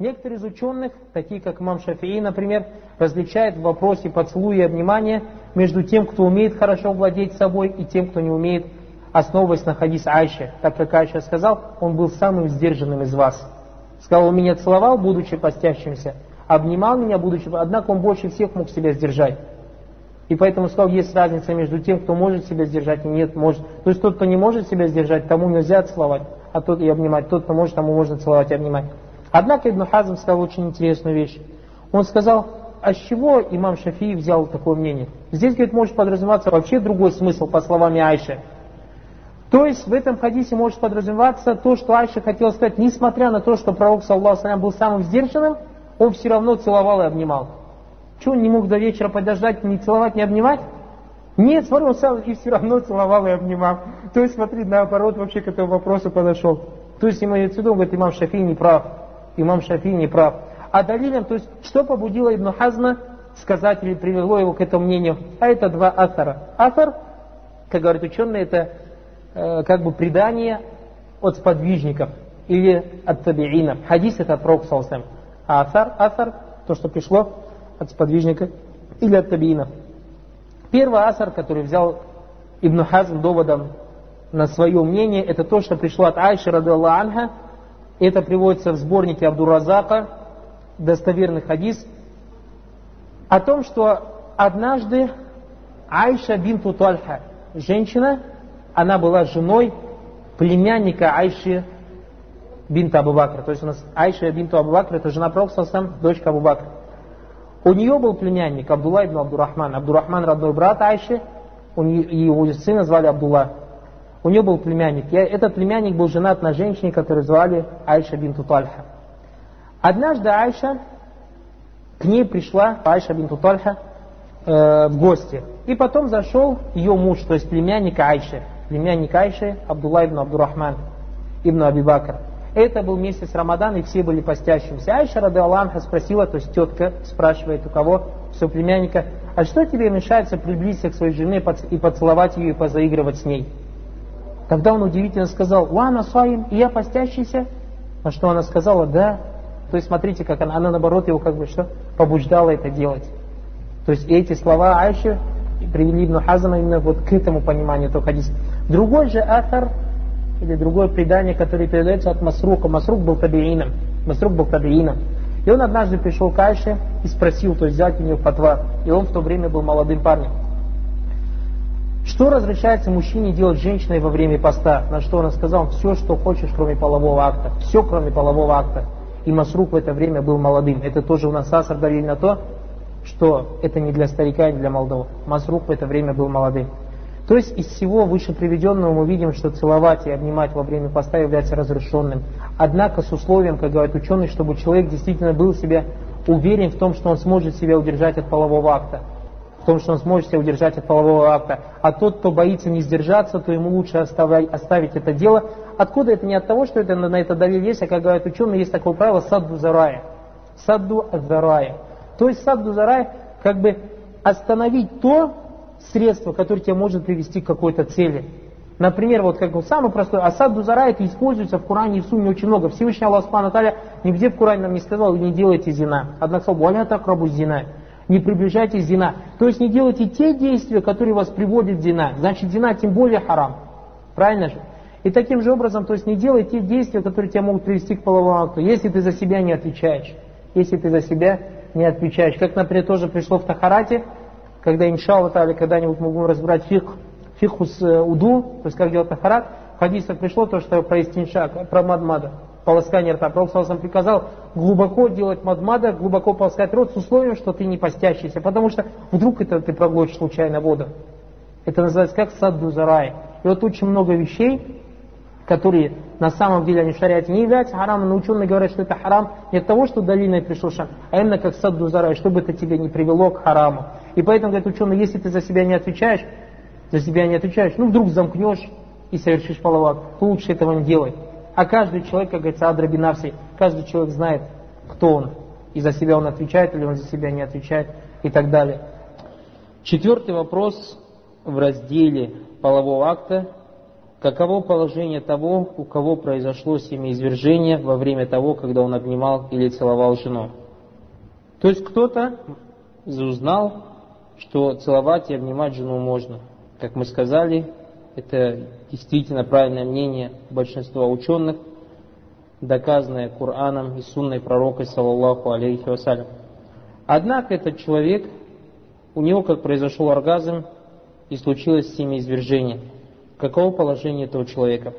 Некоторые из ученых, такие как имам Шафии, например, различают в вопросе поцелуя и обнимания между тем, кто умеет хорошо владеть собой, и тем, кто не умеет, основываясь на хадис Айше. Так как Айша сказал, он был самым сдержанным из вас. Сказал, он меня целовал, будучи постящимся, обнимал меня, будучи... Однако он больше всех мог себя сдержать. И поэтому сказал, есть разница между тем, кто может себя сдержать и нет может. То есть тот, кто не может себя сдержать, тому нельзя целовать, а тот и обнимать. Тот, кто может, тому можно целовать и обнимать. Однако Ибн Хазм сказал очень интересную вещь. Он сказал, а с чего имам Шафии взял такое мнение? Здесь, говорит, может подразумеваться вообще другой смысл, по словам Айши. То есть в этом хадисе может подразумеваться то, что Айша хотела сказать, несмотря на то, что пророк, саллаху был самым сдержанным, он все равно целовал и обнимал. Что он не мог до вечера подождать, не целовать, не обнимать? Нет, смотри, он сам и все равно целовал и обнимал. То есть, смотри, наоборот, вообще к этому вопросу подошел. То есть, имеется в виду, говорит, имам Шафи не прав. Имам Шафи не прав. А далилем, то есть, что побудило Ибн Хазма сказать или привело его к этому мнению? А это два асара. Асар, как говорят ученые, это Э, как бы предание от сподвижников или от табиинов. Хадис это от пророка. А асар, асар, то, что пришло от сподвижника или от табиинов. Первый асар, который взял Ибн Хазм доводом на свое мнение, это то, что пришло от Айши, рады Анха. Это приводится в сборнике Абдуразака, достоверный хадис, о том, что однажды Айша бинту Тальха, женщина, она была женой племянника Айши бинта Абу Бакра. То есть у нас Айша бинту Абу Бакра, это жена Пророка, дочка Абу Бакра. У нее был племянник Абдулла ибн Абдурахман. Абдурахман родной брат Айши, нее, его сына звали Абдулла. У нее был племянник. И этот племянник был женат на женщине, которую звали Айша бинту Тальха. Однажды Айша, к ней пришла Айша бинту Тальха э, в гости. И потом зашел ее муж, то есть племянник Айши племянник Айши, Абдулла ибн Абдурахман, ибн Абибакр. Это был месяц Рамадан, и все были постящимся. Айша, рады Аллаха, спросила, то есть тетка спрашивает у кого, своего племянника, а что тебе мешается приблизиться к своей жене и поцеловать ее и позаигрывать с ней? Тогда он удивительно сказал, «Уана саим, и я постящийся?» На что она сказала, «Да». То есть смотрите, как она, она наоборот его как бы что, побуждала это делать. То есть эти слова Айши привели Ибн Хазама именно вот к этому пониманию этого хадиса. Другой же атар, или другое предание, которое передается от Масрука. Масрук был табиином. Масрук был табиином. И он однажды пришел к Айше и спросил, то есть взять у нее фатва. И он в то время был молодым парнем. Что разрешается мужчине делать женщиной во время поста? На что он сказал, все, что хочешь, кроме полового акта. Все, кроме полового акта. И Масрук в это время был молодым. Это тоже у нас асар давили на то, что это не для старика, не для молодого. Масрук в это время был молодым. То есть из всего выше приведенного мы видим, что целовать и обнимать во время поста является разрешенным. Однако с условием, как говорят ученые, чтобы человек действительно был себя уверен в том, что он сможет себя удержать от полового акта. В том, что он сможет себя удержать от полового акта. А тот, кто боится не сдержаться, то ему лучше оставлять, оставить это дело. Откуда это? Не от того, что это на это давил есть, а как говорят ученые, есть такое правило садду зарая. Садду зарая. То есть садду зарая, как бы остановить то, средство, которое тебя может привести к какой-то цели. Например, вот как бы самый простой, асад дузара это используется в Коране и в Сунне очень много. Всевышний Аллах Субхану Таля нигде в Коране нам не сказал, не делайте зина. Однако сказал, валя так рабу зина. Не приближайтесь зина. То есть не делайте те действия, которые вас приводят к зина. Значит, зина тем более харам. Правильно же? И таким же образом, то есть не делай те действия, которые тебя могут привести к половому акту, если ты за себя не отвечаешь. Если ты за себя не отвечаешь. Как, например, тоже пришло в Тахарате, когда, иншалла тали, когда-нибудь мы будем разбирать фих, фихус э, уду, то есть как делать тахарат, в хадисах пришло то, что про истинша, про мадмада, полоскание рта. Пророк сам приказал глубоко делать мадмада, глубоко полоскать рот с условием, что ты не постящийся, потому что вдруг это ты проглотишь случайно воду. Это называется как садду зарай. И вот очень много вещей, которые на самом деле они в шариате не являются харамом, но ученые говорят, что это харам не от того, что долиной пришел шам, а именно как садду зарай, чтобы это тебя не привело к хараму. И поэтому, говорят ученые, если ты за себя не отвечаешь, за себя не отвечаешь, ну вдруг замкнешь и совершишь половак, то лучше этого не делай. А каждый человек, как говорится, адрабинавси, каждый человек знает, кто он. И за себя он отвечает, или он за себя не отвечает, и так далее. Четвертый вопрос в разделе полового акта Каково положение того, у кого произошло семяизвержение во время того, когда он обнимал или целовал жену? То есть кто-то узнал, что целовать и обнимать жену можно. Как мы сказали, это действительно правильное мнение большинства ученых, доказанное Кораном и сунной пророка, саллаллаху алейхи вассалям. Однако этот человек, у него как произошел оргазм и случилось семяизвержение. Каково положение этого человека?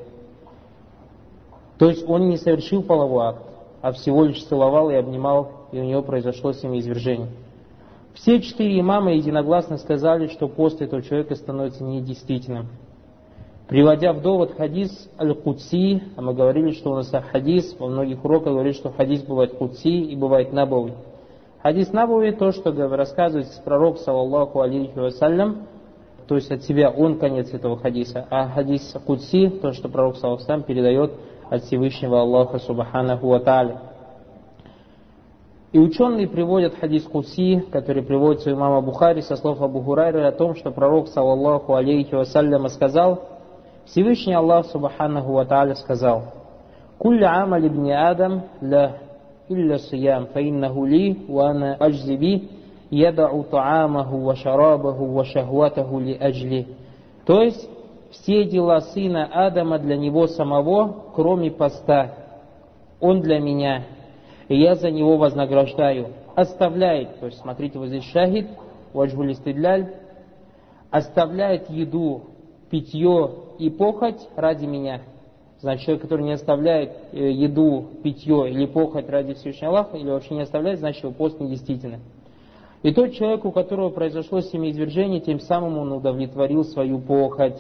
То есть он не совершил половой акт, а всего лишь целовал и обнимал, и у него произошло семяизвержение. Все четыре имама единогласно сказали, что пост этого человека становится недействительным. Приводя в довод хадис аль-Кудси, а мы говорили, что у нас хадис, во многих уроках говорит, что хадис бывает Кудси и бывает Набави. Хадис Набави, то, что рассказывает пророк, саллаллаху алейхи вассалям, то есть от себя он конец этого хадиса, а хадис Кудси, то, что пророк, саллаллаху передает от Всевышнего Аллаха, субханаху ва та'аля. И ученые приводят хадис Куси, который приводится у имама Бухари со слов Абу Хурайры о том, что пророк, саллаллаху алейхи вассаляма, сказал, Всевышний Аллах, субханаху ва сказал, «Кулля амаль ибн Адам ла илля сиям, фаиннаху ли, ва ана аджзи би, ядау таамаху ва шарабаху ва шахватаху ли аджли». То есть, все дела сына Адама для него самого, кроме поста. Он для меня, и я за него вознаграждаю. Оставляет, то есть смотрите, вот здесь шахид, ваджбуль истидляль, оставляет еду, питье и похоть ради меня. Значит, человек, который не оставляет э, еду, питье или похоть ради Всевышнего Аллаха, или вообще не оставляет, значит, его пост недействителен. И тот человек, у которого произошло семяизвержение, тем самым он удовлетворил свою похоть.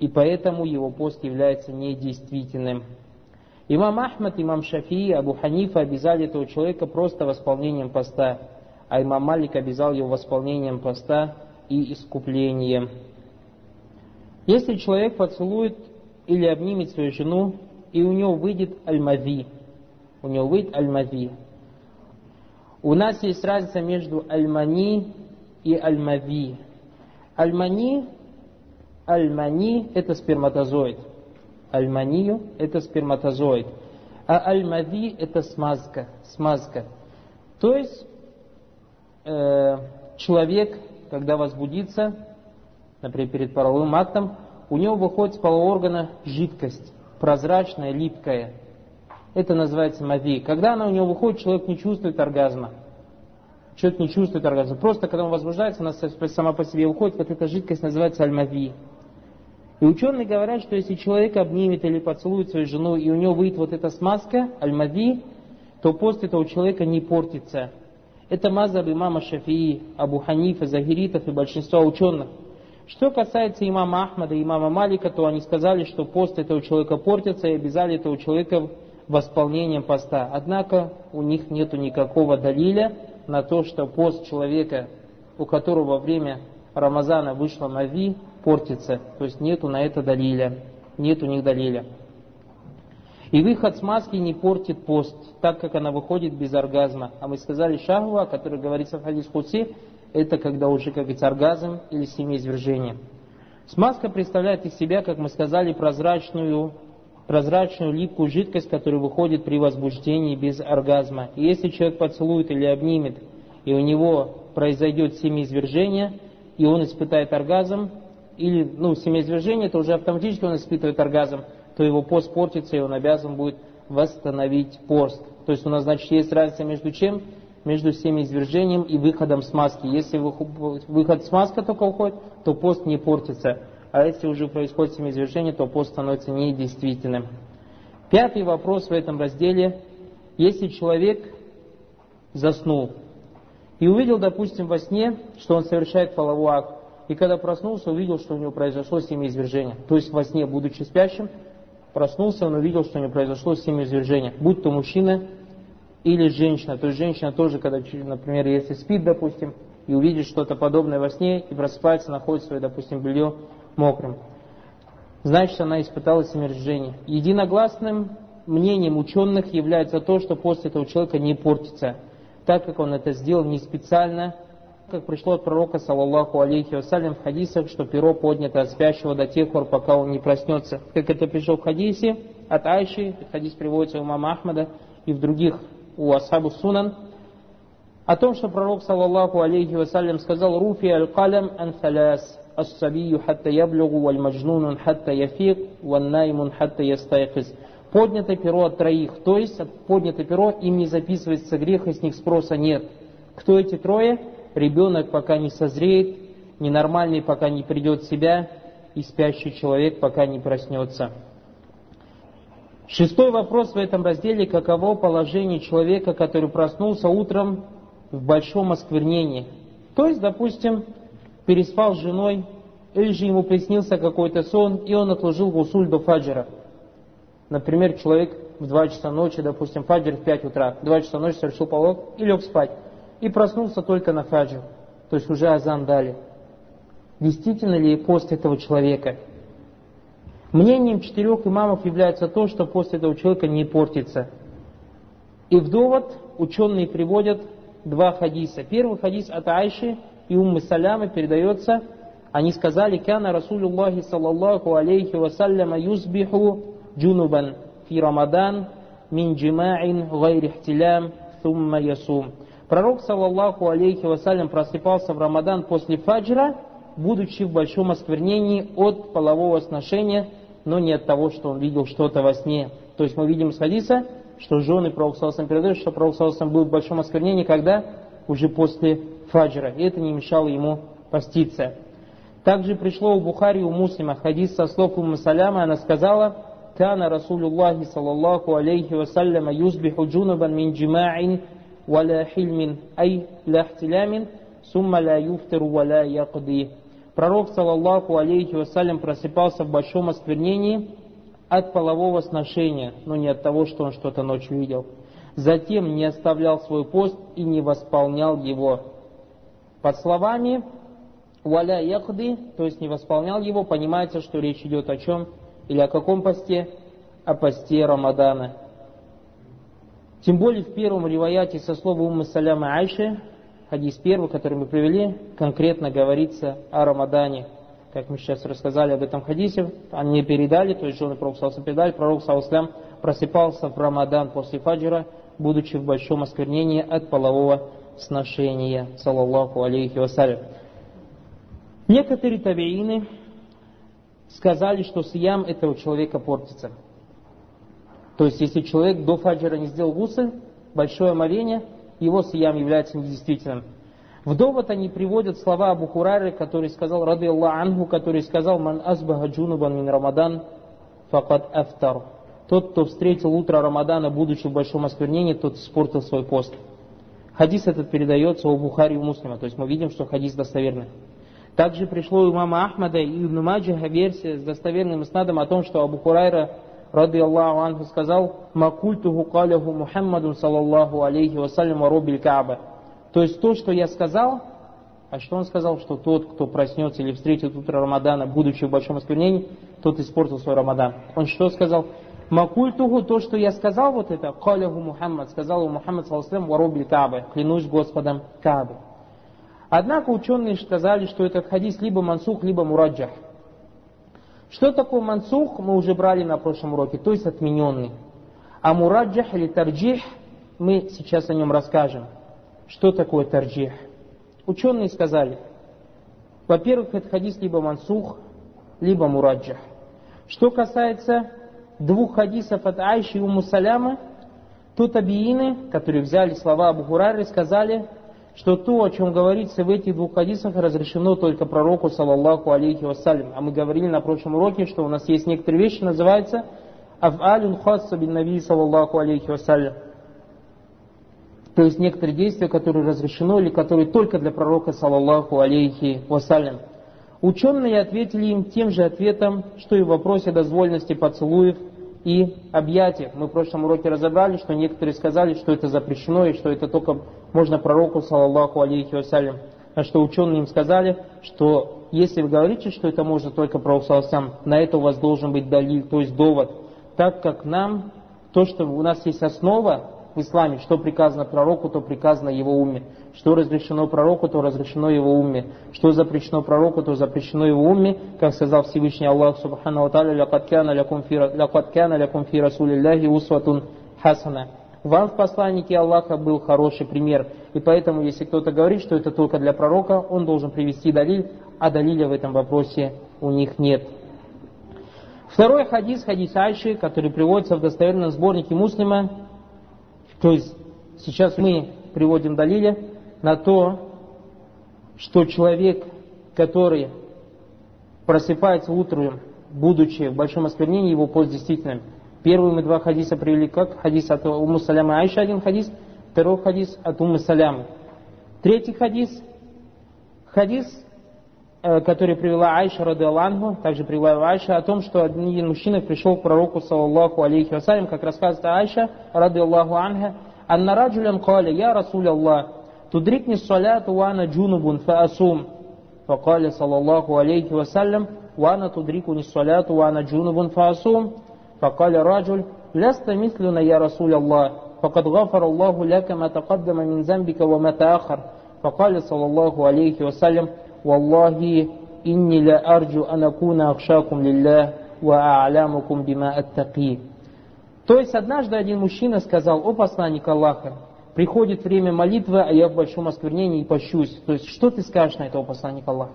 И поэтому его пост является недействительным. Имам Ахмад, имам Шафии, Абу Ханифа обязали этого человека просто восполнением поста, а имам Малик обязал его восполнением поста и искуплением. Если человек поцелует или обнимет свою жену, и у него выйдет аль-мави, у него выйдет аль-мави. У нас есть разница между аль-мани и аль-мави. Аль-мани, аль-мани это сперматозоид – Аль-манию – это сперматозоид, а аль-мави – это смазка, смазка. То есть э, человек, когда возбудится, например, перед половым актом, у него выходит с полового органа жидкость, прозрачная, липкая. Это называется мави. Когда она у него выходит, человек не чувствует оргазма. Человек не чувствует оргазма. Просто когда он возбуждается, она сама по себе уходит, вот эта жидкость называется аль-мави. И ученые говорят, что если человек обнимет или поцелует свою жену, и у него выйдет вот эта смазка, аль-мави, то пост этого человека не портится. Это мазаб имама Шафии, Абу Ханифа, Захиритов и большинства ученых. Что касается имама Ахмада и имама Малика, то они сказали, что пост этого человека портится и обязали этого человека восполнением поста. Однако у них нет никакого далиля на то, что пост человека, у которого во время Рамазана вышла Мави, портится. То есть нету на это далиля. Нет у них далиля. И выход с маски не портит пост, так как она выходит без оргазма. А мы сказали шахва, который говорится в хадис Хуси, это когда уже, как говорится, оргазм или семяизвержение. Смазка представляет из себя, как мы сказали, прозрачную, прозрачную липкую жидкость, которая выходит при возбуждении без оргазма. И если человек поцелует или обнимет, и у него произойдет семяизвержение, и он испытает оргазм, или ну, семяизвержение, то уже автоматически он испытывает оргазм, то его пост портится, и он обязан будет восстановить пост. То есть у нас, значит, есть разница между чем? Между семяизвержением и выходом смазки. Если выход смазка только уходит, то пост не портится. А если уже происходит семяизвержение, то пост становится недействительным. Пятый вопрос в этом разделе. Если человек заснул и увидел, допустим, во сне, что он совершает половой акт, и когда проснулся, увидел, что у него произошло семяизвержение. То есть во сне, будучи спящим, проснулся, он увидел, что у него произошло семяизвержение. Будь то мужчина или женщина. То есть женщина тоже, когда, например, если спит, допустим, и увидит что-то подобное во сне, и просыпается, находит свое, допустим, белье мокрым. Значит, она испытала семяизвержение. Единогласным мнением ученых является то, что после этого человека не портится, так как он это сделал не специально, как пришло от пророка, саллаллаху алейхи вассалям, в хадисах, что перо поднято от спящего до тех пор, пока он не проснется. Как это пришло в хадисе от Айши, хадис приводится у мама Ахмада и в других у Асхабу Сунан, о том, что пророк, саллаллаху алейхи вассалям, сказал «Руфи аль-калям ан-саляс, ас-сабию хатта яблюгу, валь-маджнунун хатта яфик, ван-наймун хатта ястайхиз». Поднято перо от троих, то есть поднято перо, им не записывается грех, и с них спроса нет. Кто эти трое? Ребенок, пока не созреет, ненормальный, пока не придет в себя, и спящий человек, пока не проснется. Шестой вопрос в этом разделе, каково положение человека, который проснулся утром в большом осквернении. То есть, допустим, переспал с женой, или же ему приснился какой-то сон, и он отложил гусуль до фаджира – Например, человек в 2 часа ночи, допустим, фаджр в 5 утра, в 2 часа ночи совершил полог и лег спать. И проснулся только на фаджр, то есть уже азан дали. Действительно ли пост этого человека? Мнением четырех имамов является то, что после этого человека не портится. И в довод ученые приводят два хадиса. Первый хадис от Айши и Уммы Салямы передается, они сказали, «Кяна Расулюллахи саллаллаху алейхи вассаляма юзбиху джунубан фи рамадан мин джимаин гайри хтилям сумма ясум». Пророк, саллаллаху алейхи вассалям, просыпался в Рамадан после фаджра, будучи в большом осквернении от полового сношения – но не от того, что он видел что-то во сне. То есть мы видим из хадиса, что жены Пророка передают, что Пророк был в большом осквернении, когда? Уже после фаджра. И это не мешало ему поститься. Также пришло у Бухари у Муслима хадис со слов Умма Саляма, она сказала, «Кана Расулюллахи саллаллаху алейхи вассаляма юсбиху джунабан мин джима'ин валя хильмин ай ляхтилямин сумма ля юфтиру валя якди». Пророк, саллаллаху алейхи вассалям, просыпался в большом осквернении от полового сношения, но не от того, что он что-то ночью видел. Затем не оставлял свой пост и не восполнял его. Под словами «валя яхды», то есть не восполнял его, понимается, что речь идет о чем? Или о каком посте? О посте Рамадана. Тем более в первом риваяте со слова Уммы Саляма Айши, хадис первый, который мы привели, конкретно говорится о Рамадане. Как мы сейчас рассказали об этом хадисе, они передали, то есть жены Пророка Саласам передали, Пророк Саласам просыпался в Рамадан после фаджира, будучи в большом осквернении от полового сношения, саллаллаху алейхи вассалям. Некоторые табиины сказали, что сиям этого человека портится. То есть, если человек до фаджира не сделал гусль, большое моление, его сиям является недействительным. В довод они приводят слова Абу Хурары, который сказал, рады Аллах Ангу, который сказал, «Ман азбаха джунубан мин Рамадан, факад афтар». Тот, кто встретил утро Рамадана, будучи в большом осквернении, тот испортил свой пост. Хадис этот передается у Бухари и у Муслима, то есть мы видим, что хадис достоверный. Также пришло у имама Ахмада и Ибн версия с достоверным снадом о том, что Абу Хурайра, рады Аллаху Анху, сказал, «Макультуху каляху Мухаммаду, саллаллаху алейхи вассалям, робиль Кааба». То есть то, что я сказал, а что он сказал, что тот, кто проснется или встретит утро Рамадана, будучи в большом осквернении, тот испортил свой Рамадан. Он что сказал? Макультуху, то, что я сказал, вот это, каляху Мухаммад, сказал ему Мухаммад, саллаллаху алейхи Кааба, клянусь Господом Каабы. Однако ученые сказали, что этот хадис либо мансух, либо мураджах. Что такое мансух, мы уже брали на прошлом уроке, то есть отмененный. А мураджах или тарджих, мы сейчас о нем расскажем. Что такое тарджих? Ученые сказали, во-первых, этот хадис либо мансух, либо мураджах. Что касается двух хадисов от Айши и Уму Саляма, то табиины, которые взяли слова Абу Хурайры, сказали, что то, о чем говорится в этих двух хадисах, разрешено только пророку, саллаллаху алейхи вассалям. А мы говорили на прошлом уроке, что у нас есть некоторые вещи, называются аф'алюн хасса бин наби, саллаллаху алейхи вассалям. То есть некоторые действия, которые разрешено или которые только для пророка, саллаллаху алейхи вассалям. Ученые ответили им тем же ответом, что и в вопросе дозвольности поцелуев и объятия. Мы в прошлом уроке разобрали, что некоторые сказали, что это запрещено и что это только можно пророку, саллаллаху алейхи вассалям. А что ученые им сказали, что если вы говорите, что это можно только пророку, саллаллаху на это у вас должен быть далиль, то есть довод. Так как нам, то, что у нас есть основа, в исламе. Что приказано пророку, то приказано его уме. Что разрешено пророку, то разрешено его уме. Что запрещено пророку, то запрещено его уме. Как сказал Всевышний Аллах Субхану Тааля, «Лякад кяна лякум фи расулиллахи усватун хасана». Вам в посланнике Аллаха был хороший пример. И поэтому, если кто-то говорит, что это только для пророка, он должен привести далиль, а далиля в этом вопросе у них нет. Второй хадис, хадис Айши, который приводится в достоверном сборнике муслима, то есть сейчас мы приводим далиля на то, что человек, который просыпается утром, будучи в большом осквернении, его пост действительно. Первые мы два хадиса привели как хадис от Уму Саляма Айша, один хадис, второй хадис от Уму Салямы. Третий хадис, хадис который привела Айша Радалангу, также привела Айша о том, что один мужчина пришел к пророку, саллаллаху алейхи вассалям, как рассказывает Айша, радаллаху анга, «Анна раджулян каля, я Расуль Аллах, тудрикни саляту вана джунубун фаасум». Факаля, саллаллаху алейхи вассалям, «Вана тудрикуни саляту вана джунубун фаасум». Факаля раджуль, «Ляста мислюна, я Расуль Аллах, факад гафар Аллаху ляка ма такаддама мин замбика ва ма فقال صلى الله عليه وسلم والله إني لا أرجو أن أكون أخشاكم لله وأعلامكم بما أتقي То есть однажды один мужчина сказал, о посланник Аллаха, приходит время молитвы, а я в большом осквернении и пощусь. То есть что ты скажешь на это, о посланник Аллаха?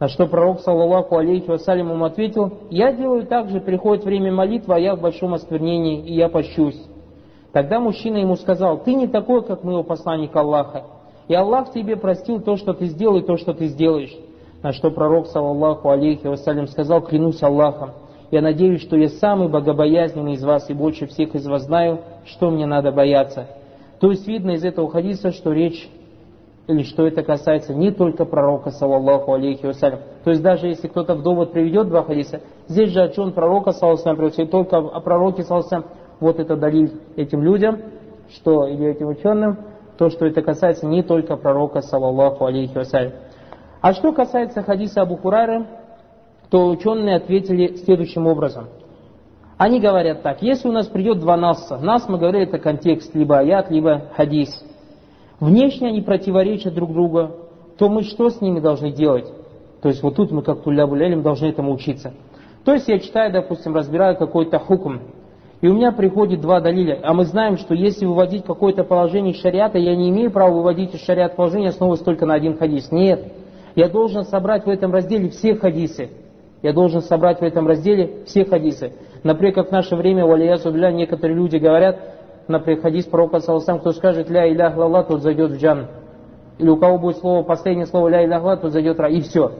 На что пророк, саллаллаху алейхи вассалям, ему ответил, я делаю так же, приходит время молитвы, а я в большом осквернении и я пощусь. Тогда мужчина ему сказал, ты не такой, как мы, о посланник Аллаха. И Аллах тебе простил то, что ты сделал, и то, что ты сделаешь. На что пророк, саллаллаху алейхи вассалям, сказал, клянусь Аллахом, я надеюсь, что я самый богобоязненный из вас и больше всех из вас знаю, что мне надо бояться. То есть видно из этого хадиса, что речь или что это касается не только пророка, саллаллаху алейхи вассалям. То есть даже если кто-то в довод приведет два хадиса, здесь же о чем пророка, саллаллаху приводит, только о пророке, саллаллаху вот это дарит этим людям, что, или этим ученым, то, что это касается не только пророка, саллаллаху алейхи вассалям. А что касается хадиса Абу Хурайры, то ученые ответили следующим образом. Они говорят так, если у нас придет два насса, нас, мы говорили, это контекст, либо аят, либо хадис. Внешне они противоречат друг другу, то мы что с ними должны делать? То есть вот тут мы как тулябу должны этому учиться. То есть я читаю, допустим, разбираю какой-то хукм, и у меня приходит два далиля. А мы знаем, что если выводить какое-то положение из шариата, я не имею права выводить из шариат положение, основываясь только на один хадис. Нет. Я должен собрать в этом разделе все хадисы. Я должен собрать в этом разделе все хадисы. Например, как в наше время, у Алиясу некоторые люди говорят, например, хадис пророка Саласам, кто скажет «Ля илях лалла», тот зайдет в джан. Или у кого будет слово, последнее слово «Ля илях лалла», тот зайдет в рай. И все.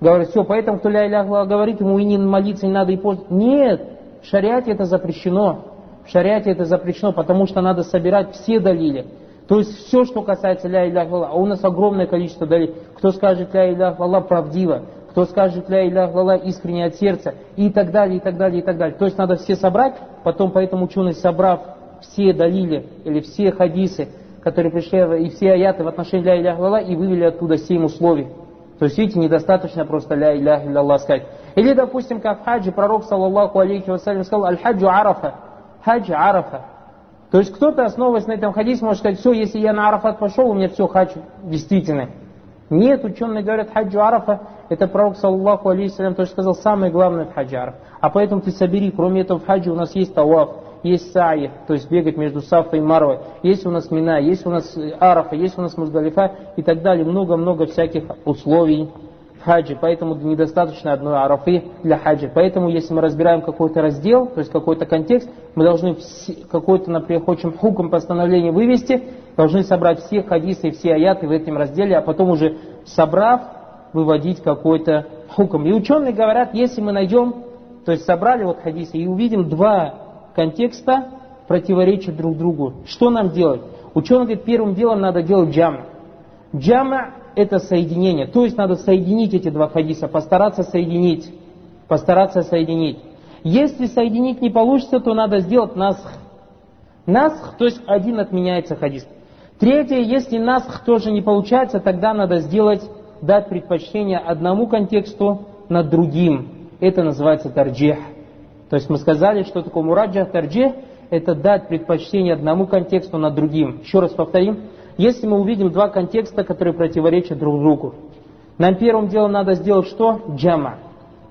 Говорят, все, поэтому кто «Ля илях лалла» говорит, ему и не молиться не надо, и пользоваться. Нет. В шариате это запрещено. В шариате это запрещено, потому что надо собирать все далили. То есть все, что касается ля илях а у нас огромное количество далилей. Кто скажет ля илях правдиво, кто скажет ля илях искренне от сердца, и так далее, и так далее, и так далее. То есть надо все собрать, потом поэтому ученый, собрав все далили или все хадисы, которые пришли, и все аяты в отношении ля илях и вывели оттуда семь условий. То есть, видите, недостаточно просто ля илях сказать. Или, допустим, как в хаджи пророк, саллаллаху алейхи вассалям, сказал, аль-хаджу арафа, хадж арафа. То есть кто-то, основываясь на этом хадисе, может сказать, все, если я на Арафат пошел, у меня все, хадж действительно. Нет, ученые говорят, хаджу арафа, это пророк, саллаллаху алейхи тоже сказал, самое главное в хаджи араф. А поэтому ты собери, кроме этого в хаджи у нас есть таваф, есть саи, то есть бегать между Сафой и Марвой, есть у нас мина, есть у нас арафа, есть у нас муздалифа и так далее, много-много всяких условий хаджи, поэтому недостаточно одной арафы для хаджи. Поэтому, если мы разбираем какой-то раздел, то есть какой-то контекст, мы должны какой-то, например, хочем хуком постановление вывести, должны собрать все хадисы и все аяты в этом разделе, а потом уже собрав, выводить какой-то хуком. И ученые говорят, если мы найдем, то есть собрали вот хадисы и увидим два контекста, противоречат друг другу, что нам делать? Ученый говорит, первым делом надо делать джама. Джама это соединение. То есть надо соединить эти два хадиса, постараться соединить. Постараться соединить. Если соединить не получится, то надо сделать насх. Насх, то есть один отменяется хадис. Третье, если насх тоже не получается, тогда надо сделать, дать предпочтение одному контексту над другим. Это называется тарджех. То есть мы сказали, что такое мураджа, тарджех. это дать предпочтение одному контексту над другим. Еще раз повторим. Если мы увидим два контекста, которые противоречат друг другу, нам первым делом надо сделать что? Джама.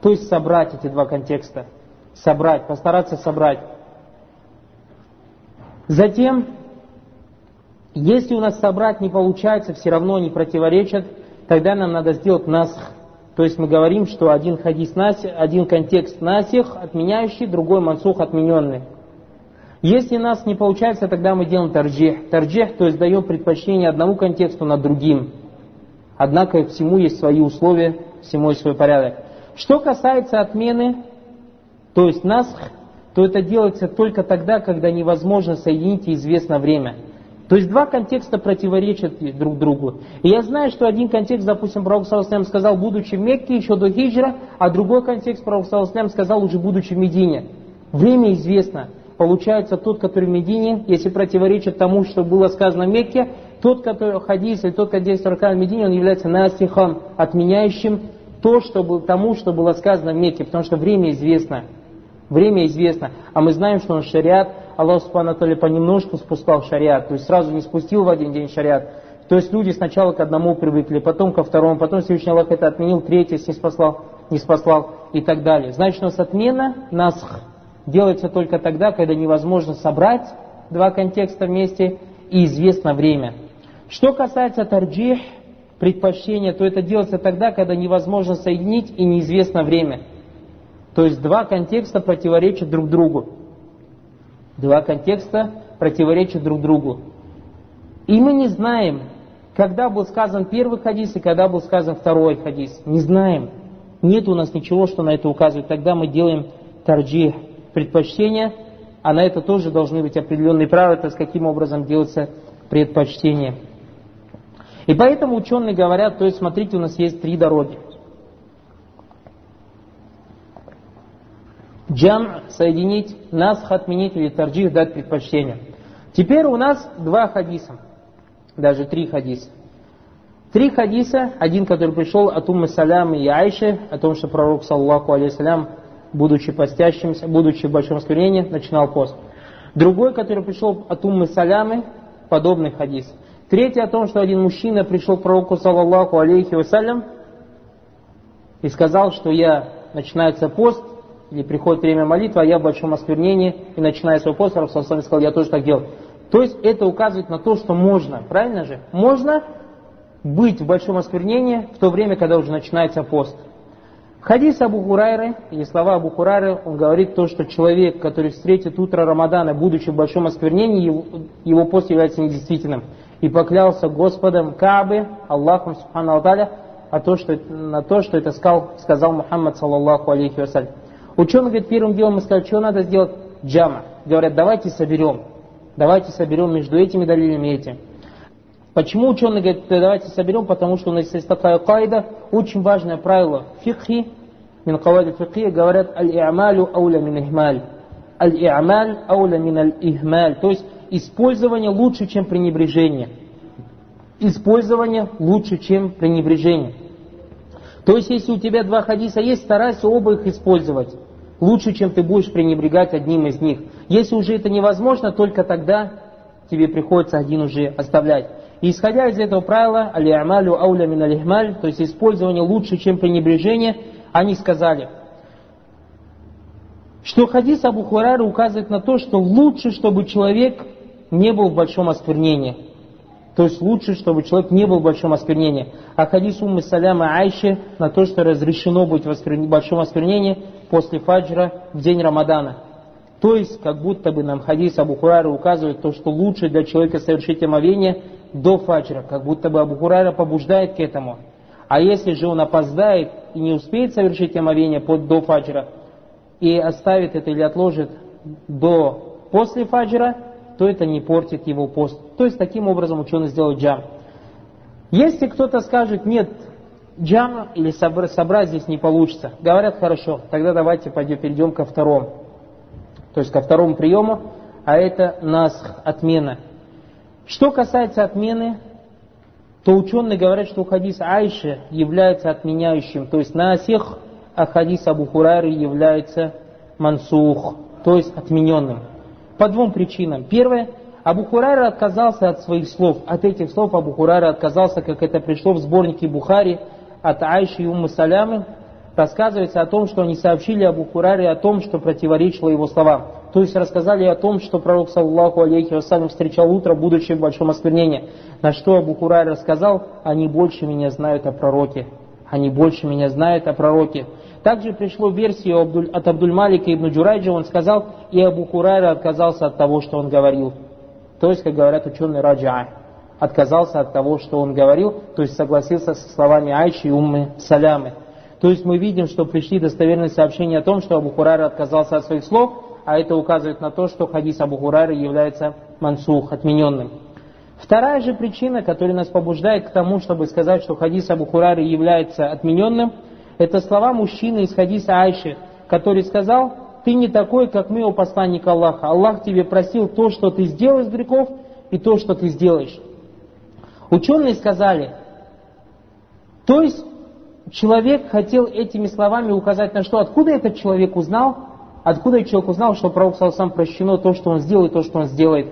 То есть собрать эти два контекста. Собрать, постараться собрать. Затем, если у нас собрать не получается, все равно не противоречат, тогда нам надо сделать насх. То есть мы говорим, что один хадис насих, один контекст насих, отменяющий, другой мансух отмененный. Если нас не получается, тогда мы делаем тарджих. Тарджих, то есть даем предпочтение одному контексту над другим. Однако всему есть свои условия, всему есть свой порядок. Что касается отмены, то есть насх, то это делается только тогда, когда невозможно соединить и известно время. То есть два контекста противоречат друг другу. И я знаю, что один контекст, допустим, Пророк сказал, будучи в Мекке, еще до хиджра, а другой контекст Пророк сказал, уже будучи в Медине. Время известно. Получается, тот, который в Медине, если противоречит тому, что было сказано в Мекке, тот, который хадис или тот, который действует в Медине, он является насихом, отменяющим то, что тому, что было сказано в Мекке, потому что время известно. Время известно. А мы знаем, что он шариат, Аллах Субхану понемножку спускал шариат, то есть сразу не спустил в один день шариат. То есть люди сначала к одному привыкли, потом ко второму, потом Всевышний Аллах это отменил, третий не спаслал, не спаслал и так далее. Значит, у нас отмена, насх, делается только тогда, когда невозможно собрать два контекста вместе и известно время. Что касается тарджих, предпочтения, то это делается тогда, когда невозможно соединить и неизвестно время. То есть два контекста противоречат друг другу. Два контекста противоречат друг другу. И мы не знаем, когда был сказан первый хадис и когда был сказан второй хадис. Не знаем. Нет у нас ничего, что на это указывает. Тогда мы делаем тарджих, предпочтение, а на это тоже должны быть определенные правила, то есть каким образом делается предпочтение. И поэтому ученые говорят, то есть смотрите, у нас есть три дороги. Джам соединить, нас отменить или тарджих дать предпочтение. Теперь у нас два хадиса, даже три хадиса. Три хадиса, один, который пришел от Уммы Салямы и Айши, о том, что пророк, саллаху алейсалям, будучи постящимся, будучи в большом скверении, начинал пост. Другой, который пришел от Уммы Салямы, подобный хадис. Третий о том, что один мужчина пришел к пророку, саллаллаху алейхи вассалям, и сказал, что я, начинается пост, или приходит время молитвы, а я в большом осквернении, и начиная свой пост, Пророк сказал, я тоже так делаю. То есть это указывает на то, что можно, правильно же? Можно быть в большом осквернении в то время, когда уже начинается пост. Хадис Абу Хурайры, или слова Абу Хурайры, он говорит то, что человек, который встретит утро Рамадана, будучи в большом осквернении, его, его пост является недействительным. И поклялся Господом Каабы, Аллахом Субхану Алталя, а то, что, на то, что это сказал, сказал Мухаммад, саллаллаху алейхи вассалям. Ученый говорит, первым делом мы сказали, что надо сделать? Джама. Говорят, давайте соберем. Давайте соберем между этими далилями и этим. Почему ученые говорят, давайте соберем? Потому что у нас есть такая кайда, очень важное правило фикхи, мин кавайд фикхи, говорят, аль-и'малю ауля мин ихмаль. Аль-и'маль ауля мин аль-ихмаль. То есть использование лучше, чем пренебрежение. Использование лучше, чем пренебрежение. То есть, если у тебя два хадиса есть, старайся оба их использовать. Лучше, чем ты будешь пренебрегать одним из них. Если уже это невозможно, только тогда тебе приходится один уже оставлять. И исходя из этого правила, алиамалю ауля мин алихмаль, то есть использование лучше, чем пренебрежение, они сказали, что хадис Абу Хурайра указывает на то, что лучше, чтобы человек не был в большом осквернении. То есть лучше, чтобы человек не был в большом осквернении. А хадис Уммы Саляма Айши на то, что разрешено быть в большом осквернении после фаджра в день Рамадана. То есть, как будто бы нам хадис Абу Хурайра указывает то, что лучше для человека совершить омовение до фаджра, как будто бы Абу Хурайра побуждает к этому. А если же он опоздает и не успеет совершить омовение под, до фаджра, и оставит это или отложит до после фаджра, то это не портит его пост. То есть таким образом ученый сделал джам. Если кто-то скажет, нет, джам или собрать здесь не получится, говорят, хорошо, тогда давайте пойдем, перейдем ко второму. То есть ко второму приему, а это нас отмена. Что касается отмены, то ученые говорят, что хадис Айши является отменяющим, то есть на всех а хадис Абу Хурайры является мансух, то есть отмененным. По двум причинам. Первое, Абу Хурайра отказался от своих слов. От этих слов Абу Хурайра отказался, как это пришло в сборнике Бухари от Айши и Уммы Салямы. Рассказывается о том, что они сообщили Абу Хурайре о том, что противоречило его словам. То есть рассказали о том, что пророк, саллаху алейхи вассалям, встречал утро, будучи в большом осквернении. На что Абу Хурайр рассказал, они больше меня знают о пророке. Они больше меня знают о пророке. Также пришло версию от Абдуль-Малика ибн Джурайджа, он сказал, и Абу Хурайра отказался от того, что он говорил. То есть, как говорят ученые Раджа, отказался от того, что он говорил, то есть согласился со словами Айши и Уммы Салямы. То есть мы видим, что пришли достоверные сообщения о том, что Абу Хурайра отказался от своих слов, а это указывает на то, что хадис Абу Хурайра является мансух, отмененным. Вторая же причина, которая нас побуждает к тому, чтобы сказать, что хадис Абу Хурайра является отмененным – это слова мужчины из хадиса Айши, который сказал, ты не такой, как мы, о посланник Аллаха. Аллах тебе просил то, что ты сделал из грехов, и то, что ты сделаешь. Ученые сказали, то есть человек хотел этими словами указать на что? Откуда этот человек узнал? Откуда человек узнал, что пророк сам прощено то, что он сделал, и то, что он сделает?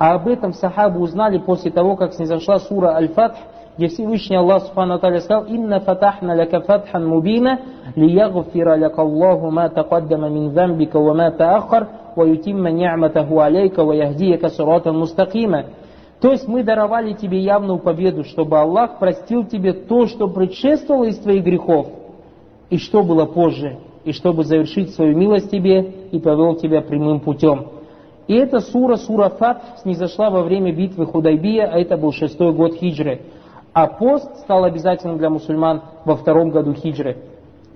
А об этом сахабы узнали после того, как снизошла сура Аль-Фатх, где Всевышний Аллах Субхану Аталя сказал, «Инна фатахна лака фатхан мубина, лиягфира лака Аллаху ма тaqaddama мин замбика ва ма таахар, ва ютимма ни'матаху алейка, ва яхдияка суратан мустакима». То есть мы даровали тебе явную победу, чтобы Аллах простил тебе то, что предшествовало из твоих грехов, и что было позже, и чтобы завершить свою милость тебе и повел тебя прямым путем. И эта сура, сура Фат, снизошла во время битвы Худайбия, а это был шестой год хиджры. А пост стал обязательным для мусульман во втором году хиджры.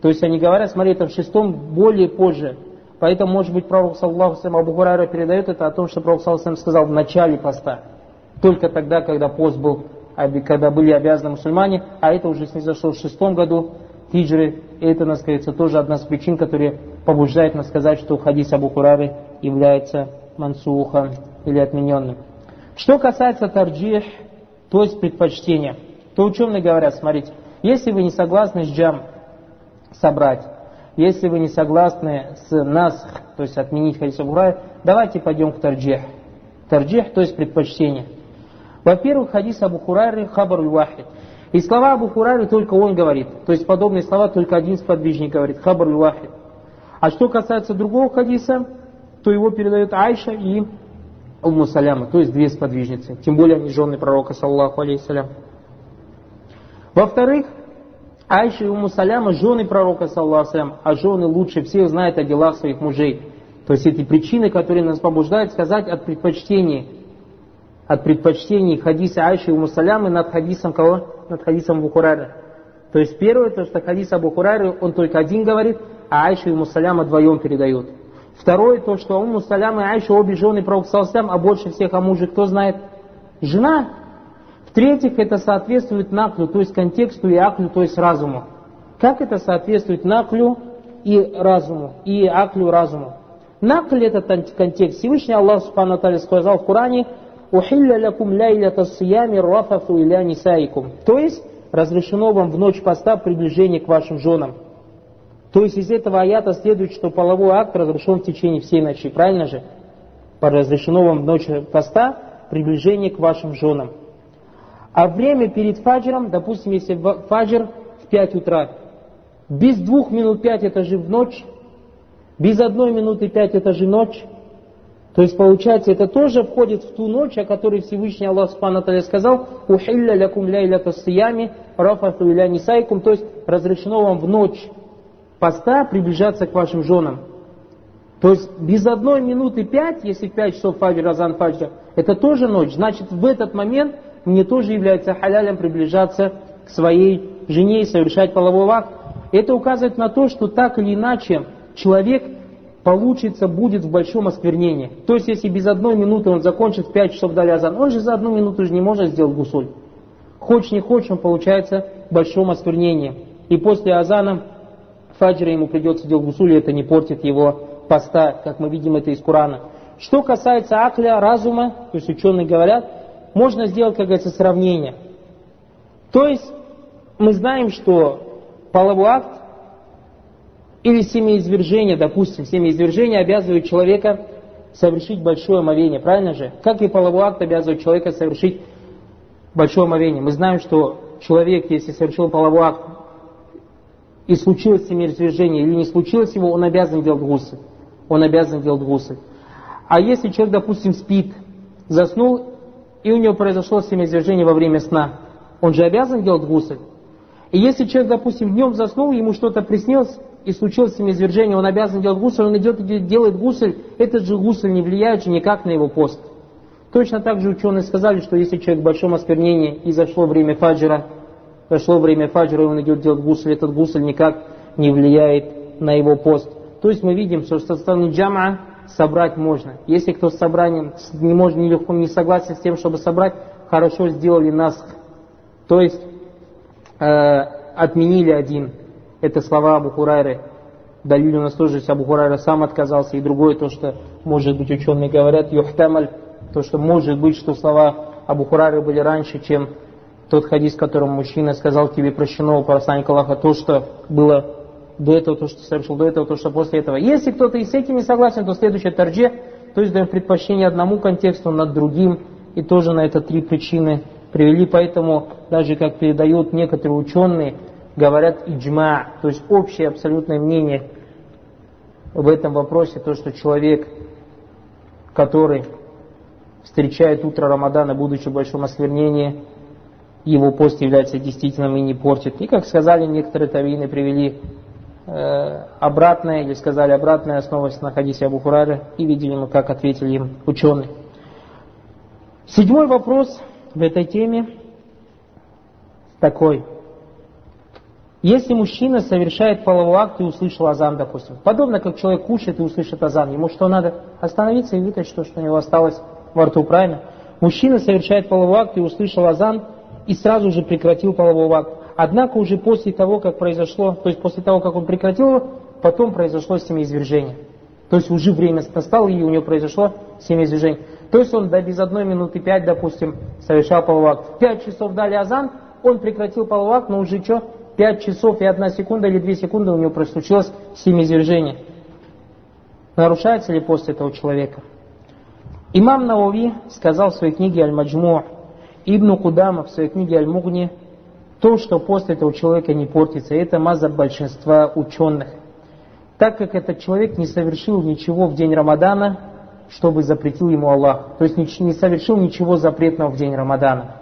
То есть они говорят, смотри, это в шестом более позже. Поэтому, может быть, пророк, саллаху Абу Хурайра передает это о том, что пророк, саллаху сказал в начале поста. Только тогда, когда пост был, когда были обязаны мусульмане, а это уже снизошло в шестом году хиджры. И это, нас кажется, тоже одна из причин, которая побуждает нас сказать, что хадис Абу Хурайры является мансухом или отмененным. Что касается тарджих, то есть предпочтение, то ученые говорят, смотрите, если вы не согласны с джам собрать, если вы не согласны с нас, то есть отменить хадис Абурай, давайте пойдем к тарджих. Тарджих, то есть предпочтение. Во-первых, хадис Абу Хурайры хабар вахид. И слова Абу Хурайры только он говорит. То есть подобные слова только один сподвижник говорит. Хабар вахид. А что касается другого хадиса, то его передает Айша и Умму Саляма, то есть две сподвижницы, тем более они жены пророка, саллаху алейхиссалям. Во-вторых, Айша и Умму Саляма жены пророка, саллаху алейхиссалям, а жены лучше всех знают о делах своих мужей. То есть эти причины, которые нас побуждают сказать от предпочтений, от предпочтений хадиса Айши и Умму над хадисом кого? Над хадисом Бухурайра. То есть первое, то, что хадис Абу Хурайры, он только один говорит, а Айша и Умму вдвоем передают. Второе, то, что Умму Салям и Айша обе жены Пророка Салсам, а больше всех о муже кто знает? Жена. В-третьих, это соответствует наклю, то есть контексту и аклю, то есть разуму. Как это соответствует наклю и разуму, и аклю разуму? Накль это контекст. Всевышний Аллах Субхану Аталия сказал в Коране, «Ухилля лякум ляйлята сиями рафафу иля нисаикум». То есть, разрешено вам в ночь поста приближение к вашим женам. То есть из этого аята следует, что половой акт разрешен в течение всей ночи. Правильно же? Разрешено вам в ночь поста приближение к вашим женам. А время перед фаджром, допустим, если фаджр в 5 утра, без двух минут пять это же в ночь, без одной минуты пять это же ночь. То есть получается, это тоже входит в ту ночь, о которой Всевышний Аллах Субхану сказал, «Ухилля лякум ляйля тасиями рафату иля нисайкум», то есть разрешено вам в ночь поста приближаться к вашим женам. То есть без одной минуты пять, если пять часов фаджр, азан фаджр, это тоже ночь. Значит, в этот момент мне тоже является халялем приближаться к своей жене и совершать половой акт. Это указывает на то, что так или иначе человек получится, будет в большом осквернении. То есть, если без одной минуты он закончит в 5 часов дали азан, он же за одну минуту же не может сделать гусуль. Хочешь не хочешь, он получается в большом осквернении. И после азана фаджра ему придется делать гусуль, это не портит его поста, как мы видим это из Корана. Что касается акля, разума, то есть ученые говорят, можно сделать, как говорится, сравнение. То есть мы знаем, что половой акт или семяизвержение, допустим, семяизвержение обязывает человека совершить большое омовение, правильно же? Как и половой акт обязывает человека совершить большое омовение. Мы знаем, что человек, если совершил половой акт, и случилось семяизвержение или не случилось его, он обязан делать гусль. Он обязан делать гусль. А если человек, допустим, спит, заснул, и у него произошло семяизвержение во время сна, он же обязан делать гусль. И если человек, допустим, днем заснул, ему что-то приснилось, и случилось семяизвержение, он обязан делать гусль, он идет и делает гусль, этот же гусль не влияет же никак на его пост. Точно так же ученые сказали, что если человек в большом осквернении и зашло время фаджира, зашло время фаджира, и он идет делать гусль, этот гусль никак не влияет на его пост. То есть мы видим, что со стороны джама собрать можно. Если кто с собранием не, может, не, легко, не согласен с тем, чтобы собрать, хорошо сделали нас. То есть э, отменили один. Это слова Абу Хурайры. Далиль у нас тоже Абу Хурайра сам отказался. И другое то, что, может быть, ученые говорят, юхтамаль, то, что может быть, что слова Абу Хурайры были раньше, чем тот хадис, которым мужчина сказал тебе прощено у посланника Аллаха то, что было до этого, то, что совершил до этого, то, что после этого. Если кто-то и с этим не согласен, то следующее торже, то есть даем предпочтение одному контексту над другим, и тоже на это три причины привели, поэтому даже как передают некоторые ученые, говорят иджма, то есть общее абсолютное мнение в этом вопросе, то, что человек, который встречает утро Рамадана, будучи в большом осквернении, его пост является действительным и не портит. И, как сказали некоторые тавины, привели э, обратное, или сказали обратное, основываясь на хадисе Абу Хурары, и мы, как ответили им ученые. Седьмой вопрос в этой теме такой. Если мужчина совершает половой акт и услышал азан, допустим, подобно как человек кушает и услышит азан, ему что надо? Остановиться и вытащить то, что у него осталось во рту, правильно? Мужчина совершает половой акт и услышал азан, и сразу же прекратил половой акт. Однако уже после того, как произошло, то есть после того, как он прекратил его, потом произошло семяизвержение. То есть уже время настало, и у него произошло семяизвержение. То есть он до без одной минуты пять, допустим, совершал половой акт. Пять часов дали азан, он прекратил половой акт, но уже что? Пять часов и одна секунда или две секунды у него случилось семяизвержение. Нарушается ли пост этого человека? Имам Науви сказал в своей книге Аль-Маджму Ибн Кудама в своей книге Аль-Мугни то, что после этого человека не портится, это маза большинства ученых. Так как этот человек не совершил ничего в день Рамадана, чтобы запретил ему Аллах. То есть не совершил ничего запретного в день Рамадана.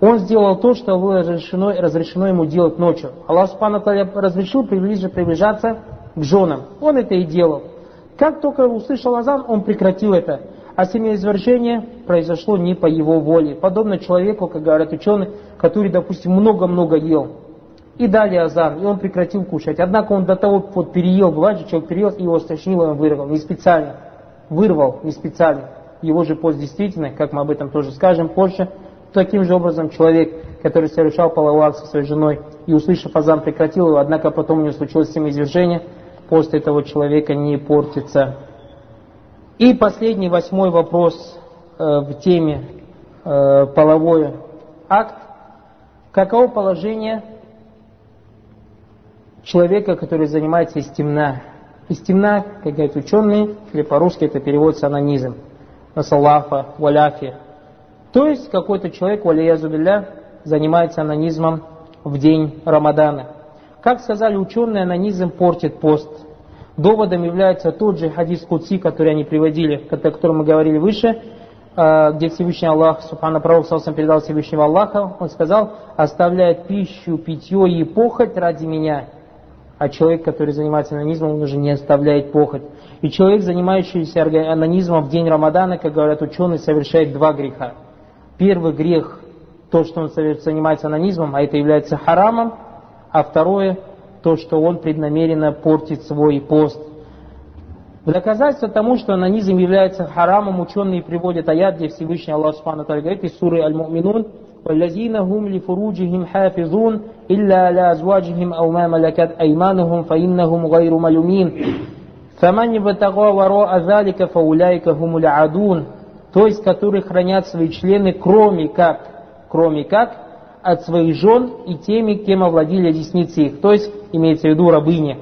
Он сделал то, что разрешено, разрешено ему делать ночью. Аллах Субхану разрешил приближаться к женам. Он это и делал. Как только услышал азан, он прекратил это а семяизвержение произошло не по его воле. Подобно человеку, как говорят ученые, который, допустим, много-много ел. И дали азан, и он прекратил кушать. Однако он до того вот переел, бывает же, человек переел, и его стошнило, он вырвал, не специально. Вырвал, не специально. Его же пост действительно, как мы об этом тоже скажем позже, таким же образом человек, который совершал половой акт со своей женой, и услышав азан, прекратил его, однако потом у него случилось семяизвержение, пост этого человека не портится. И последний, восьмой вопрос э, в теме э, половой акт. Каково положение человека, который занимается истемна? Истемна, как говорят ученые, или по-русски это переводится анонизм. Насаллафа, валяфи. То есть какой-то человек, валиязубилля, занимается анонизмом в день Рамадана. Как сказали ученые, анонизм портит пост. Доводом является тот же хадис Кудси, который они приводили, о котором мы говорили выше, а, где Всевышний Аллах, Субхана Пророк Саусам передал Всевышнего Аллаха, он сказал, оставляет пищу, питье и похоть ради меня. А человек, который занимается анонизмом, он уже не оставляет похоть. И человек, занимающийся анонизмом в день Рамадана, как говорят ученые, совершает два греха. Первый грех, то, что он занимается анонизмом, а это является харамом, а второе, то, что он преднамеренно портит свой пост. В доказательство тому, что анонизм является харамом, ученые приводят аят, где Всевышний Аллах Субхану говорит из суры Аль-Му'минун, والذين هم لفروجهم حافظون إلا على أزواجهم أو ما ملكت أيمانهم فإنهم غير ملومين فمن ابتغى وراء ذلك فأولئك هم العادون то есть которые хранят свои члены, кроме как, кроме как, от своих жен и теми, кем овладели десницы их. То есть имеется в виду рабыни.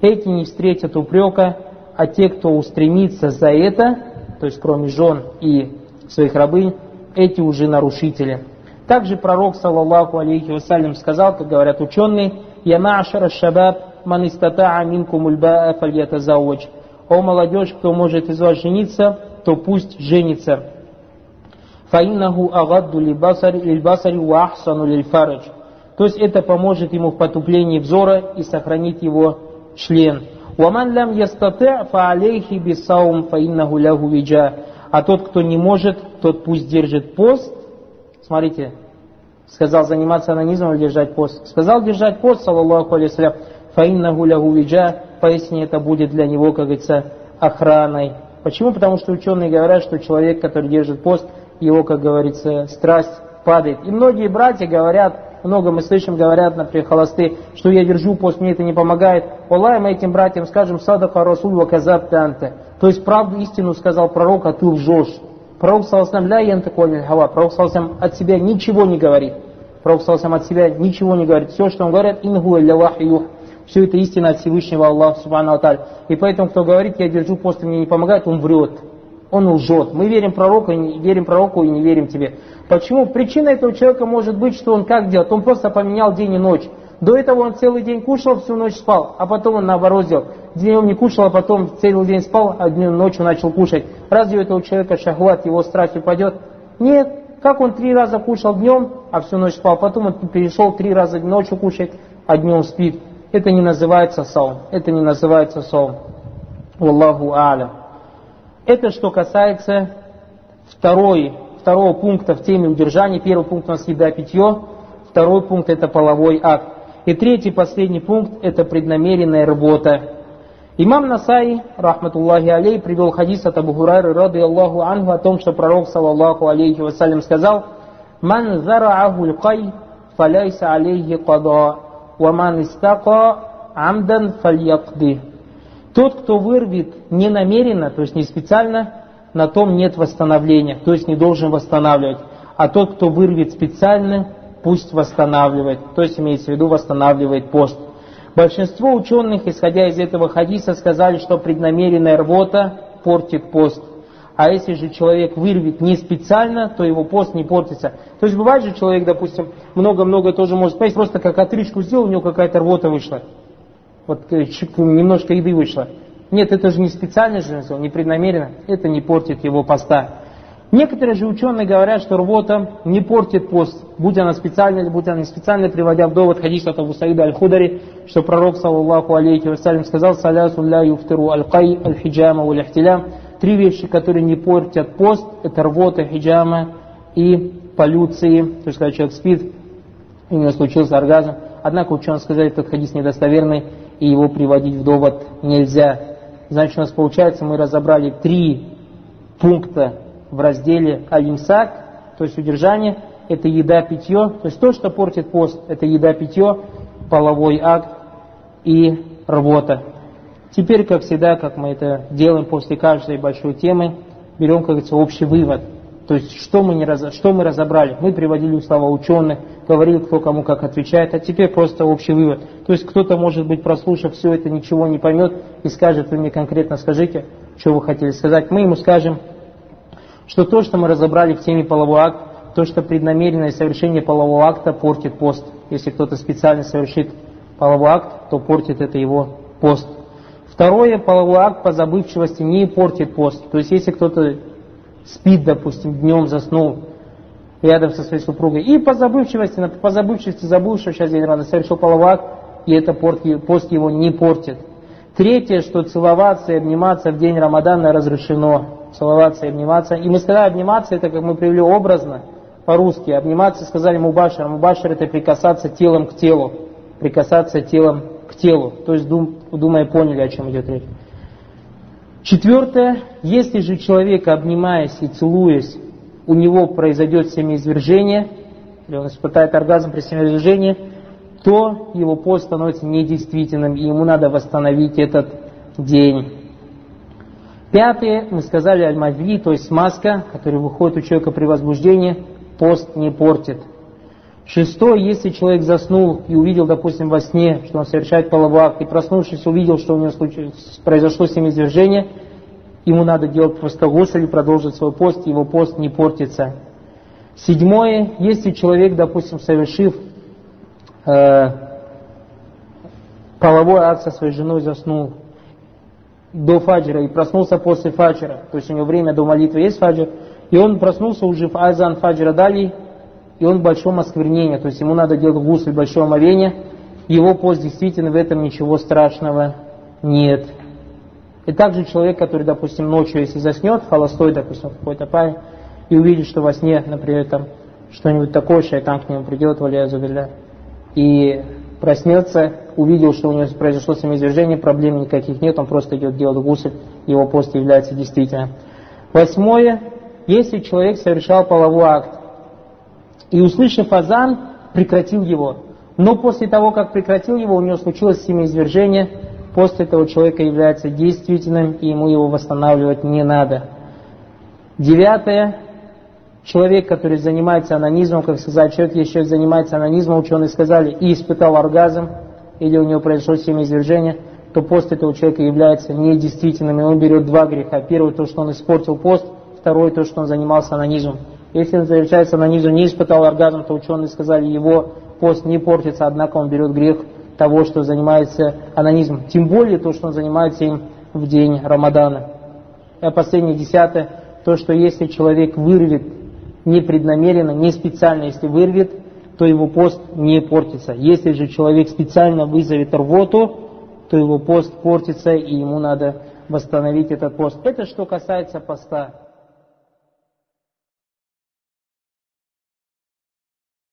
Эти не встретят упрека, а те, кто устремится за это, то есть кроме жен и своих рабынь, эти уже нарушители. Также пророк, саллаллаху алейхи вассалям, сказал, как говорят ученые, «Я ма'ашара шабаб, ман истата'a минкум ульба'a фальятазауч». «О молодежь, кто может из вас жениться, то пусть женится». «Фаиннаху агадду лильбасари ва ахсану лильфарадж». То есть это поможет ему в потуплении взора и сохранит его член. «Ваман лям ястате фаалейхи бисаум фаиннаху лягу виджа». А тот, кто не может, тот пусть держит пост. Смотрите, сказал заниматься анонизмом или держать пост. Сказал держать пост, саллаллаху алейсалям, фаиннаху лягу виджа, поясни это будет для него, как говорится, охраной. Почему? Потому что ученые говорят, что человек, который держит пост, его, как говорится, страсть падает. И многие братья говорят, много мы слышим, говорят, например, холосты, что я держу пост, мне это не помогает. Аллах, мы этим братьям скажем, садаха расуль ваказаб танте. То есть правду истину сказал пророк, а ты лжешь. Пророк саласам ля ян такой хава. Пророк саласам от себя ничего не говорит. Пророк саласам от себя ничего не говорит. Все, что он говорит, ингу илля юх. Все это истина от Всевышнего Аллаха Субхану Аталь. И поэтому, кто говорит, я держу пост, мне не помогает, он врет. Он лжет. Мы верим пророку, и не, верим пророку и не верим тебе. Почему? Причина этого человека может быть, что он как делает? Он просто поменял день и ночь. До этого он целый день кушал, всю ночь спал, а потом он наоборот сделал. Днем не кушал, а потом целый день спал, а днем ночью начал кушать. Разве у этого человека шахват, его страсть упадет? Нет. Как он три раза кушал днем, а всю ночь спал, потом он перешел три раза ночью кушать, а днем спит. Это не называется саум. Это не называется саум. Аллаху а'ля. Это что касается второй второго пункта в теме удержания. Первый пункт у нас еда, питье. Второй пункт это половой акт. И третий, последний пункт это преднамеренная работа. Имам Насаи, рахматуллахи алей, привел хадис от Абу Хурайры, рады Аллаху анху, о том, что пророк, саллаллаху алейхи вассалям, сказал, «Ман зарааху лкай, фаляйса алейхи када, ваман истака амдан фальякды». Тот, кто вырвет ненамеренно, то есть не специально, на том нет восстановления, то есть не должен восстанавливать. А тот, кто вырвет специально, пусть восстанавливает, то есть имеется в виду восстанавливает пост. Большинство ученых, исходя из этого хадиса, сказали, что преднамеренная рвота портит пост. А если же человек вырвет не специально, то его пост не портится. То есть бывает же человек, допустим, много-много тоже может поесть, просто как отрыжку сделал, у него какая-то рвота вышла. Вот э, немножко еды вышло. Нет, это же не специально же не преднамеренно, это не портит его поста. Некоторые же ученые говорят, что рвота не портит пост, будь она специально или будь она не специально, приводя в довод хадис от Абу Аль-Худари, что пророк, саллаллаху алейхи вассалям, сказал, салясу ля юфтиру аль-кай, аль-хиджама, аль-ихтилям, три вещи, которые не портят пост, это рвота, хиджама и полюции, то есть когда человек спит, у него случился оргазм. Однако ученые сказали, что этот хадис недостоверный, и его приводить в довод нельзя. Значит, у нас получается, мы разобрали три пункта в разделе алимсак, то есть удержание, это еда, питье, то есть то, что портит пост, это еда, питье, половой акт и рвота. Теперь, как всегда, как мы это делаем после каждой большой темы, берем, как говорится, общий вывод – то есть, что мы, не раз, что мы разобрали? Мы приводили слова ученых, говорили, кто кому как отвечает, а теперь просто общий вывод. То есть, кто-то, может быть, прослушав все это, ничего не поймет и скажет, вы мне конкретно скажите, что вы хотели сказать. Мы ему скажем, что то, что мы разобрали в теме полового акта, то, что преднамеренное совершение полового акта портит пост. Если кто-то специально совершит половой акт, то портит это его пост. Второе, половой акт по забывчивости не портит пост. То есть, если кто-то спит, допустим, днем заснул рядом со своей супругой, и по забывчивости, по забывчивости забыл, что сейчас день рано совершил половак, и это пост его не портит. Третье, что целоваться и обниматься в день Рамадана разрешено. Целоваться и обниматься. И мы сказали обниматься, это как мы привели образно, по-русски. Обниматься сказали мубашир. Мубашир это прикасаться телом к телу. Прикасаться телом к телу. То есть, дум, думая, поняли, о чем идет речь. Четвертое, если же человек, обнимаясь и целуясь, у него произойдет семяизвержение, или он испытает оргазм при семяизвержении, то его пост становится недействительным, и ему надо восстановить этот день. Пятое, мы сказали аль-мавли, то есть смазка, которая выходит у человека при возбуждении, пост не портит. Шестое, если человек заснул и увидел, допустим, во сне, что он совершает половой акт, и проснувшись увидел, что у него произошло семяизвержение, ему надо делать просто гусель и продолжить свой пост, его пост не портится. Седьмое, если человек, допустим, совершив э, половой акт со своей женой, заснул до фаджра и проснулся после фаджра, то есть у него время до молитвы есть фаджр, и он проснулся уже в азан фаджра дали, и он в большом осквернении, то есть ему надо делать гусль большого омовения, его пост действительно в этом ничего страшного нет. И также человек, который, допустим, ночью, если заснет, холостой, допустим, в какой-то паре, и увидит, что во сне, например, там что-нибудь такое, шайтан к нему придет, валяя зубилля, и проснется, увидел, что у него произошло семяизвержение, проблем никаких нет, он просто идет делать гусель, его пост является действительно. Восьмое, если человек совершал половой акт, и услышав азан, прекратил его, но после того, как прекратил его, у него случилось семяизвержение, пост этого человека является действительным, и ему его восстанавливать не надо. Девятое. Человек, который занимается анонизмом, как сказать, человек еще занимается анонизмом, ученые сказали, и испытал оргазм, или у него произошло семяизвержение, то пост этого человека является недействительным, и он берет два греха. Первый, то, что он испортил пост, второй, то, что он занимался анонизмом. Если он завершается анонизм, не испытал оргазм, то ученые сказали, его пост не портится, однако он берет грех того, что занимается анонизмом. Тем более то, что он занимается им в день Рамадана. И последнее, десятое, то, что если человек вырвет непреднамеренно, не специально, если вырвет, то его пост не портится. Если же человек специально вызовет рвоту, то его пост портится, и ему надо восстановить этот пост. Это что касается поста.